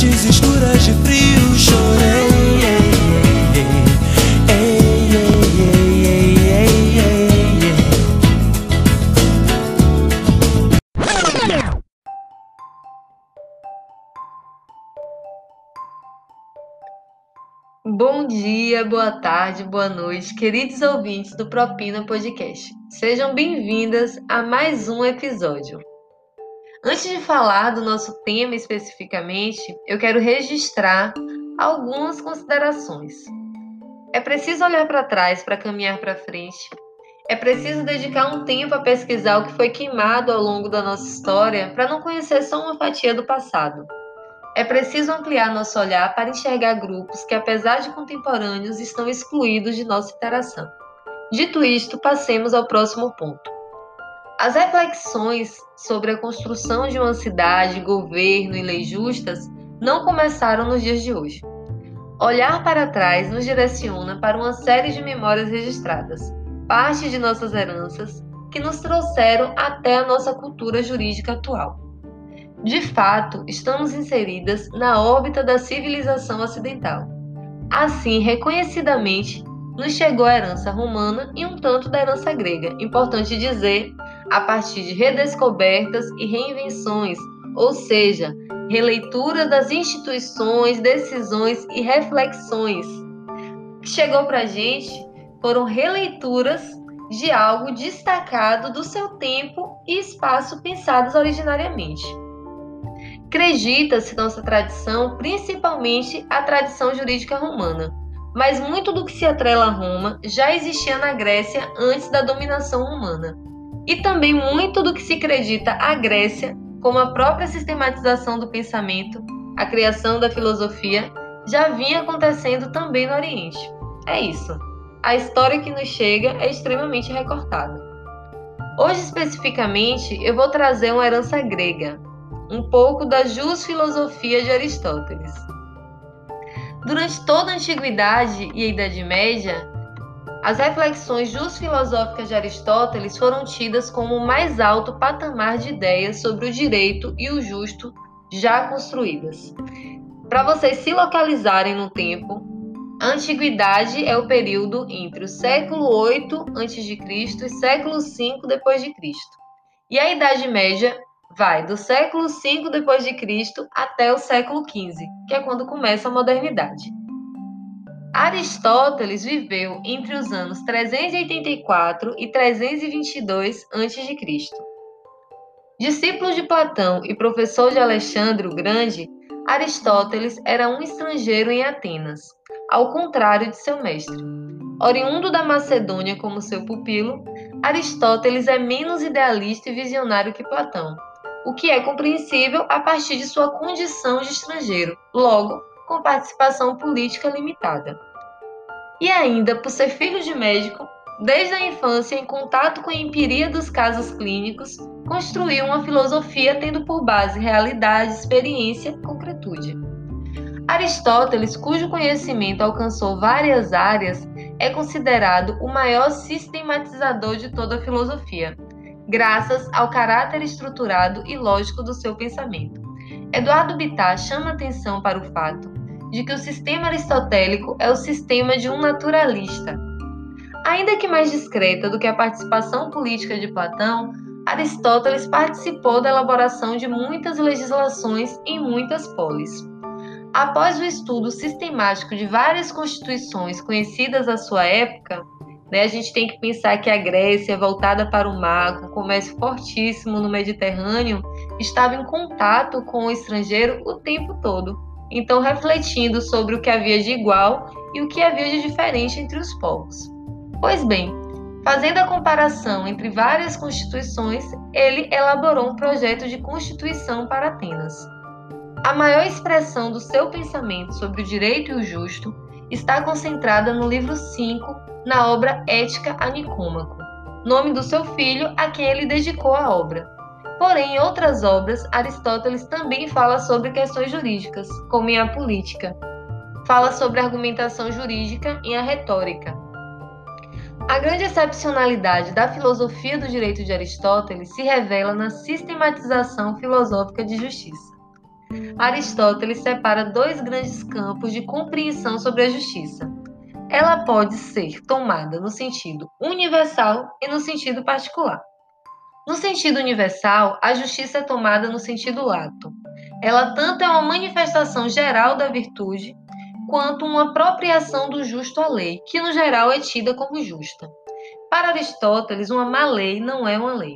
noites escuras de frio chorei. Ei, ei, ei, ei, ei, ei, ei. Bom dia, boa tarde, boa noite, queridos ouvintes do Propina Podcast. Sejam bem-vindas a mais um episódio. Antes de falar do nosso tema especificamente, eu quero registrar algumas considerações. É preciso olhar para trás para caminhar para frente. É preciso dedicar um tempo a pesquisar o que foi queimado ao longo da nossa história para não conhecer só uma fatia do passado. É preciso ampliar nosso olhar para enxergar grupos que, apesar de contemporâneos, estão excluídos de nossa interação. Dito isto, passemos ao próximo ponto. As reflexões sobre a construção de uma cidade, governo e leis justas não começaram nos dias de hoje. Olhar para trás nos direciona para uma série de memórias registradas, parte de nossas heranças, que nos trouxeram até a nossa cultura jurídica atual. De fato, estamos inseridas na órbita da civilização ocidental. Assim, reconhecidamente, nos chegou a herança romana e um tanto da herança grega. Importante dizer, a partir de redescobertas e reinvenções, ou seja, releitura das instituições, decisões e reflexões. O que chegou para a gente foram releituras de algo destacado do seu tempo e espaço pensados originariamente. Acredita-se nossa tradição, principalmente a tradição jurídica romana, mas muito do que se atrela a Roma já existia na Grécia antes da dominação romana. E também muito do que se acredita à Grécia, como a própria sistematização do pensamento, a criação da filosofia, já vinha acontecendo também no Oriente. É isso. A história que nos chega é extremamente recortada. Hoje, especificamente, eu vou trazer uma herança grega, um pouco da jus filosofia de Aristóteles. Durante toda a antiguidade e a Idade Média, as reflexões filosóficas de Aristóteles foram tidas como o mais alto patamar de ideias sobre o direito e o justo já construídas. Para vocês se localizarem no tempo, a antiguidade é o período entre o século 8 a.C. e século 5 depois de Cristo. E a Idade Média vai do século 5 depois de Cristo até o século 15, que é quando começa a modernidade. Aristóteles viveu entre os anos 384 e 322 a.C. Discípulo de Platão e professor de Alexandre o Grande, Aristóteles era um estrangeiro em Atenas, ao contrário de seu mestre. Oriundo da Macedônia como seu pupilo, Aristóteles é menos idealista e visionário que Platão, o que é compreensível a partir de sua condição de estrangeiro, logo, com participação política limitada. E ainda por ser filho de médico, desde a infância, em contato com a empiria dos casos clínicos, construiu uma filosofia tendo por base realidade, experiência, concretude. Aristóteles, cujo conhecimento alcançou várias áreas, é considerado o maior sistematizador de toda a filosofia, graças ao caráter estruturado e lógico do seu pensamento. Eduardo Bittar chama atenção para o fato de que o sistema aristotélico é o sistema de um naturalista. Ainda que mais discreta do que a participação política de Platão, Aristóteles participou da elaboração de muitas legislações em muitas polis. Após o estudo sistemático de várias constituições conhecidas à sua época, né, a gente tem que pensar que a Grécia, voltada para o mar, com comércio fortíssimo no Mediterrâneo, estava em contato com o estrangeiro o tempo todo. Então, refletindo sobre o que havia de igual e o que havia de diferente entre os povos. Pois bem, fazendo a comparação entre várias constituições, ele elaborou um projeto de constituição para Atenas. A maior expressão do seu pensamento sobre o direito e o justo está concentrada no livro 5, na obra Ética a Nicômaco, nome do seu filho a quem ele dedicou a obra. Porém, em outras obras, Aristóteles também fala sobre questões jurídicas, como em A Política. Fala sobre argumentação jurídica em A Retórica. A grande excepcionalidade da filosofia do direito de Aristóteles se revela na sistematização filosófica de justiça. Aristóteles separa dois grandes campos de compreensão sobre a justiça. Ela pode ser tomada no sentido universal e no sentido particular. No sentido universal, a justiça é tomada no sentido lato. Ela tanto é uma manifestação geral da virtude, quanto uma apropriação do justo à lei, que no geral é tida como justa. Para Aristóteles, uma má lei não é uma lei.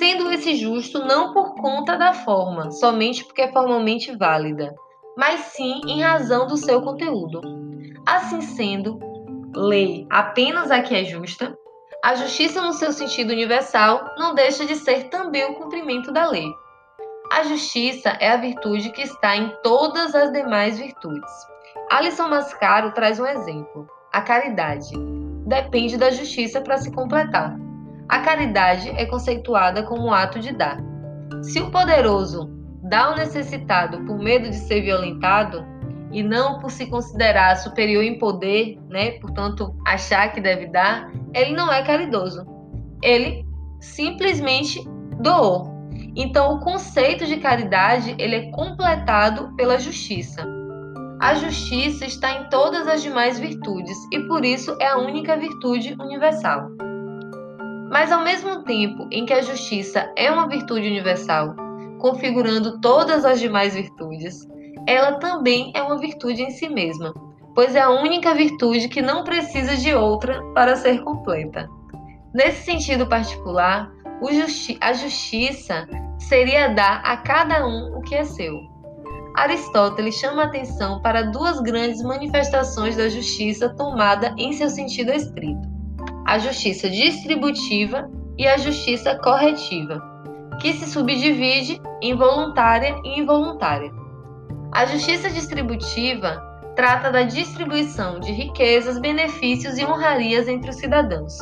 Sendo esse justo não por conta da forma, somente porque é formalmente válida, mas sim em razão do seu conteúdo. Assim sendo, lei apenas a que é justa, a justiça, no seu sentido universal, não deixa de ser também o cumprimento da lei. A justiça é a virtude que está em todas as demais virtudes. Alisson Mascaro traz um exemplo: a caridade. Depende da justiça para se completar. A caridade é conceituada como o ato de dar. Se o poderoso dá ao necessitado por medo de ser violentado, e não por se considerar superior em poder, né? Portanto, achar que deve dar, ele não é caridoso. Ele simplesmente doou. Então, o conceito de caridade ele é completado pela justiça. A justiça está em todas as demais virtudes e por isso é a única virtude universal. Mas ao mesmo tempo em que a justiça é uma virtude universal, configurando todas as demais virtudes, ela também é uma virtude em si mesma, pois é a única virtude que não precisa de outra para ser completa. Nesse sentido particular, justi a justiça seria dar a cada um o que é seu. Aristóteles chama atenção para duas grandes manifestações da justiça tomada em seu sentido estrito: a justiça distributiva e a justiça corretiva, que se subdivide em voluntária e involuntária. A justiça distributiva trata da distribuição de riquezas, benefícios e honrarias entre os cidadãos.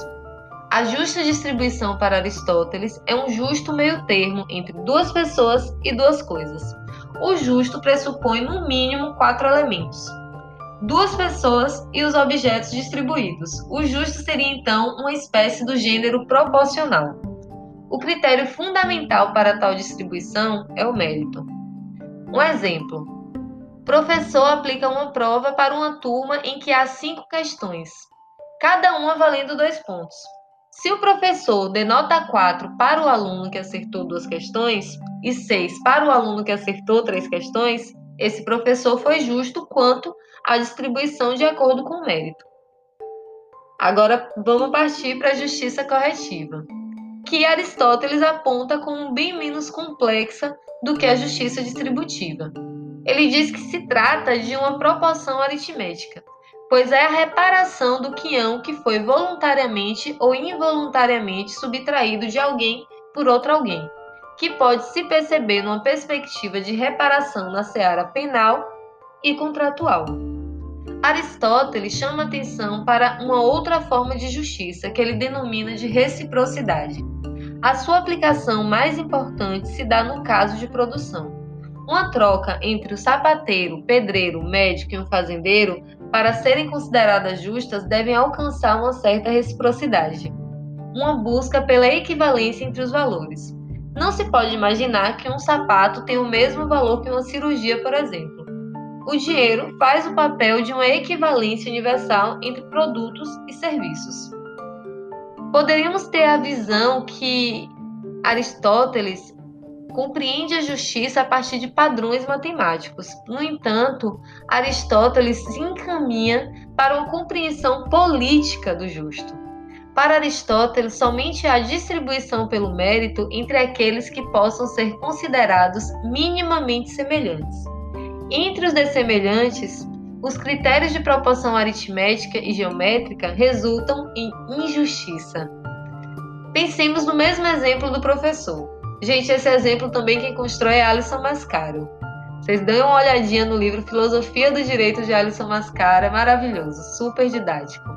A justa distribuição para Aristóteles é um justo meio-termo entre duas pessoas e duas coisas. O justo pressupõe no mínimo quatro elementos: duas pessoas e os objetos distribuídos. O justo seria então uma espécie do gênero proporcional. O critério fundamental para tal distribuição é o mérito. Um exemplo: professor aplica uma prova para uma turma em que há cinco questões, cada uma valendo dois pontos. Se o professor denota 4 para o aluno que acertou duas questões e 6 para o aluno que acertou três questões, esse professor foi justo quanto à distribuição de acordo com o mérito. Agora vamos partir para a justiça corretiva, que Aristóteles aponta como bem menos complexa do que a justiça distributiva ele diz que se trata de uma proporção aritmética, pois é a reparação do quião que foi voluntariamente ou involuntariamente subtraído de alguém por outro alguém, que pode se perceber numa perspectiva de reparação na seara penal e contratual. Aristóteles chama atenção para uma outra forma de justiça que ele denomina de reciprocidade. A sua aplicação mais importante se dá no caso de produção uma troca entre o sapateiro, pedreiro, médico e um fazendeiro, para serem consideradas justas, devem alcançar uma certa reciprocidade, uma busca pela equivalência entre os valores. Não se pode imaginar que um sapato tem o mesmo valor que uma cirurgia, por exemplo. O dinheiro faz o papel de uma equivalência universal entre produtos e serviços. Poderíamos ter a visão que Aristóteles compreende a justiça a partir de padrões matemáticos. No entanto, Aristóteles se encaminha para uma compreensão política do justo. Para Aristóteles, somente há distribuição pelo mérito entre aqueles que possam ser considerados minimamente semelhantes. Entre os dessemelhantes, os critérios de proporção aritmética e geométrica resultam em injustiça. Pensemos no mesmo exemplo do professor. Gente, esse exemplo também quem constrói é Alisson Mascaro. Vocês dêem uma olhadinha no livro Filosofia do Direito de Alisson Mascaro, é maravilhoso, super didático.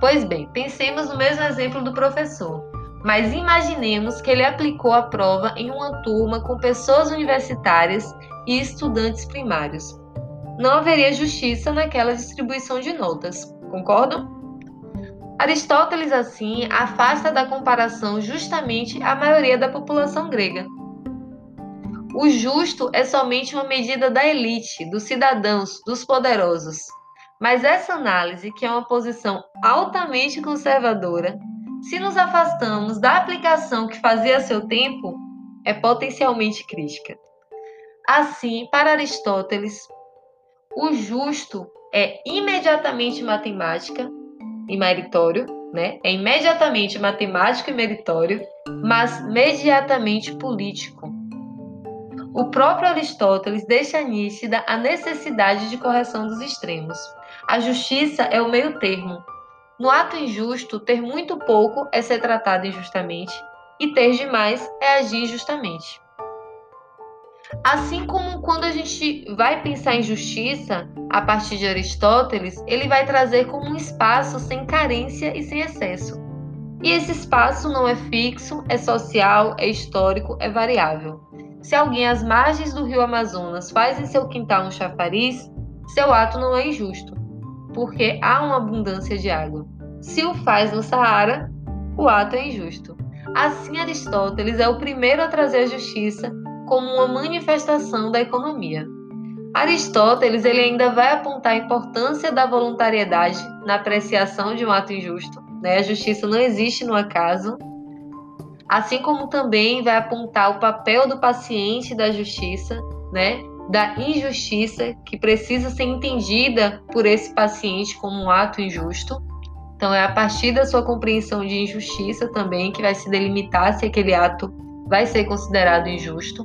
Pois bem, pensemos no mesmo exemplo do professor, mas imaginemos que ele aplicou a prova em uma turma com pessoas universitárias e estudantes primários. Não haveria justiça naquela distribuição de notas, concordam? Aristóteles, assim, afasta da comparação justamente a maioria da população grega. O justo é somente uma medida da elite, dos cidadãos, dos poderosos. Mas essa análise, que é uma posição altamente conservadora, se nos afastamos da aplicação que fazia a seu tempo, é potencialmente crítica. Assim, para Aristóteles, o justo é imediatamente matemática e meritório, né? É imediatamente matemático e meritório, mas mediatamente político. O próprio Aristóteles deixa nítida a necessidade de correção dos extremos. A justiça é o meio termo. No ato injusto, ter muito pouco é ser tratado injustamente, e ter demais é agir injustamente. Assim como quando a gente vai pensar em justiça, a partir de Aristóteles, ele vai trazer como um espaço sem carência e sem excesso. E esse espaço não é fixo, é social, é histórico, é variável. Se alguém às margens do rio Amazonas faz em seu quintal um chafariz, seu ato não é injusto, porque há uma abundância de água. Se o faz no Saara, o ato é injusto. Assim, Aristóteles é o primeiro a trazer a justiça como uma manifestação da economia. Aristóteles ele ainda vai apontar a importância da voluntariedade na apreciação de um ato injusto. Né? A justiça não existe no acaso. Assim como também vai apontar o papel do paciente da justiça, né? da injustiça que precisa ser entendida por esse paciente como um ato injusto. Então, é a partir da sua compreensão de injustiça também que vai se delimitar se aquele ato vai ser considerado injusto.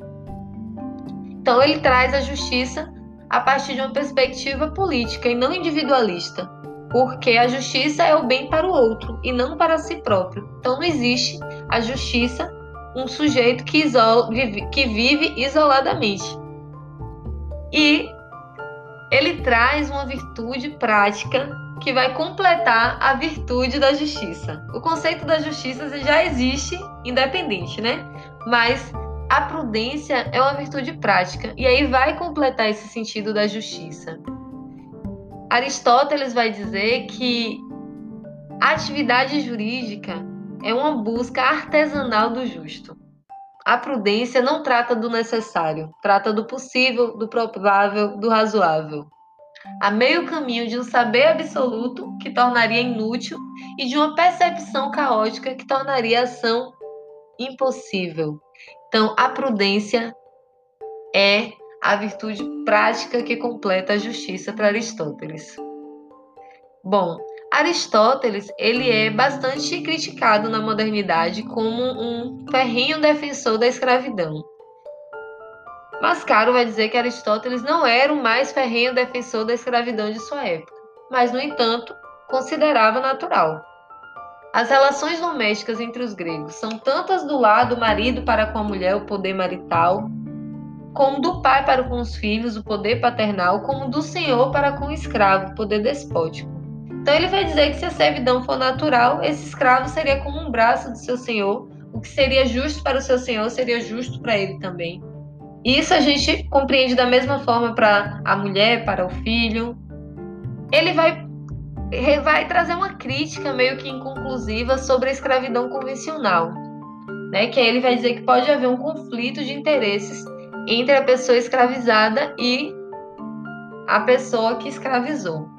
Então, ele traz a justiça a partir de uma perspectiva política e não individualista, porque a justiça é o bem para o outro e não para si próprio. Então, não existe a justiça um sujeito que, isola, que vive isoladamente. E ele traz uma virtude prática que vai completar a virtude da justiça. O conceito da justiça já existe independente, né? Mas a prudência é uma virtude prática e aí vai completar esse sentido da justiça. Aristóteles vai dizer que a atividade jurídica é uma busca artesanal do justo. A prudência não trata do necessário, trata do possível, do provável, do razoável. Há meio caminho de um saber absoluto que tornaria inútil e de uma percepção caótica que tornaria a ação impossível. Então, a prudência é a virtude prática que completa a justiça para Aristóteles. Bom, Aristóteles ele é bastante criticado na modernidade como um ferrinho defensor da escravidão. Mascaro vai dizer que Aristóteles não era o mais ferrenho defensor da escravidão de sua época, mas, no entanto, considerava natural. As relações domésticas entre os gregos são tantas do lado do marido para com a mulher, o poder marital, como do pai para com os filhos, o poder paternal, como do senhor para com o escravo, o poder despótico. Então ele vai dizer que se a servidão for natural, esse escravo seria como um braço do seu senhor, o que seria justo para o seu senhor seria justo para ele também. Isso a gente compreende da mesma forma para a mulher, para o filho. Ele vai vai trazer uma crítica meio que inconclusiva sobre a escravidão convencional, né? Que aí ele vai dizer que pode haver um conflito de interesses entre a pessoa escravizada e a pessoa que escravizou.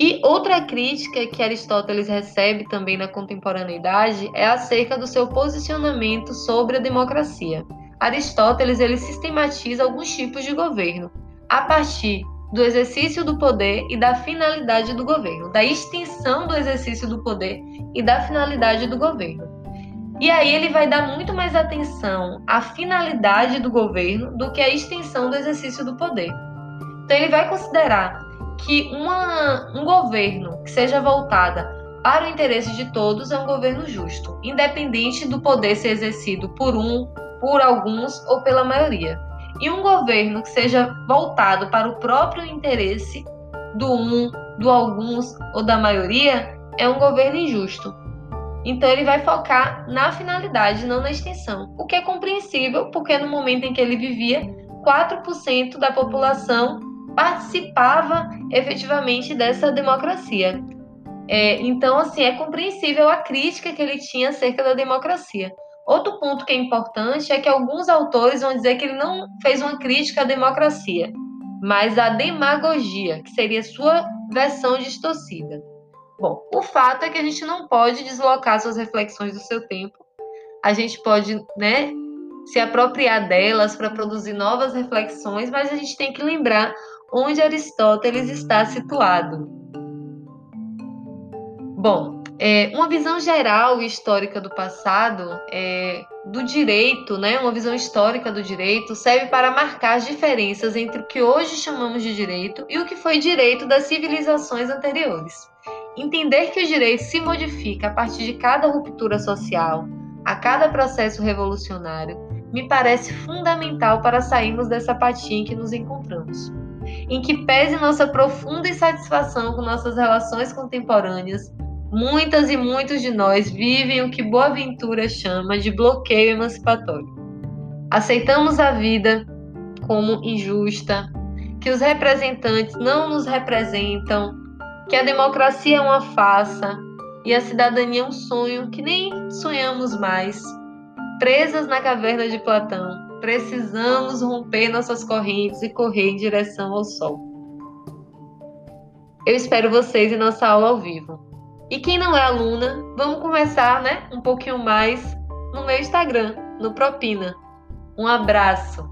E outra crítica que Aristóteles recebe também na contemporaneidade é acerca do seu posicionamento sobre a democracia. Aristóteles ele sistematiza alguns tipos de governo a partir do exercício do poder e da finalidade do governo, da extensão do exercício do poder e da finalidade do governo. E aí ele vai dar muito mais atenção à finalidade do governo do que à extensão do exercício do poder. Então ele vai considerar que uma, um governo que seja voltada para o interesse de todos é um governo justo, independente do poder ser exercido por um, por alguns ou pela maioria. E um governo que seja voltado para o próprio interesse do um, do alguns ou da maioria é um governo injusto. Então ele vai focar na finalidade, não na extensão, o que é compreensível, porque no momento em que ele vivia, 4% da população participava efetivamente dessa democracia. É, então, assim, é compreensível a crítica que ele tinha acerca da democracia. Outro ponto que é importante é que alguns autores vão dizer que ele não fez uma crítica à democracia, mas à demagogia, que seria sua versão distorcida. Bom, o fato é que a gente não pode deslocar suas reflexões do seu tempo. A gente pode, né, se apropriar delas para produzir novas reflexões, mas a gente tem que lembrar onde Aristóteles está situado. Bom, é, uma visão geral e histórica do passado, é, do direito, né, uma visão histórica do direito, serve para marcar as diferenças entre o que hoje chamamos de direito e o que foi direito das civilizações anteriores. Entender que o direito se modifica a partir de cada ruptura social, a cada processo revolucionário, me parece fundamental para sairmos dessa apatia em que nos encontramos. Em que pese nossa profunda insatisfação com nossas relações contemporâneas, muitas e muitos de nós vivem o que Boaventura chama de bloqueio emancipatório. Aceitamos a vida como injusta, que os representantes não nos representam, que a democracia é uma farsa e a cidadania é um sonho que nem sonhamos mais. Presas na caverna de Platão, precisamos romper nossas correntes e correr em direção ao sol. Eu espero vocês em nossa aula ao vivo. E quem não é aluna, vamos conversar, né, um pouquinho mais no meu Instagram, no Propina. Um abraço.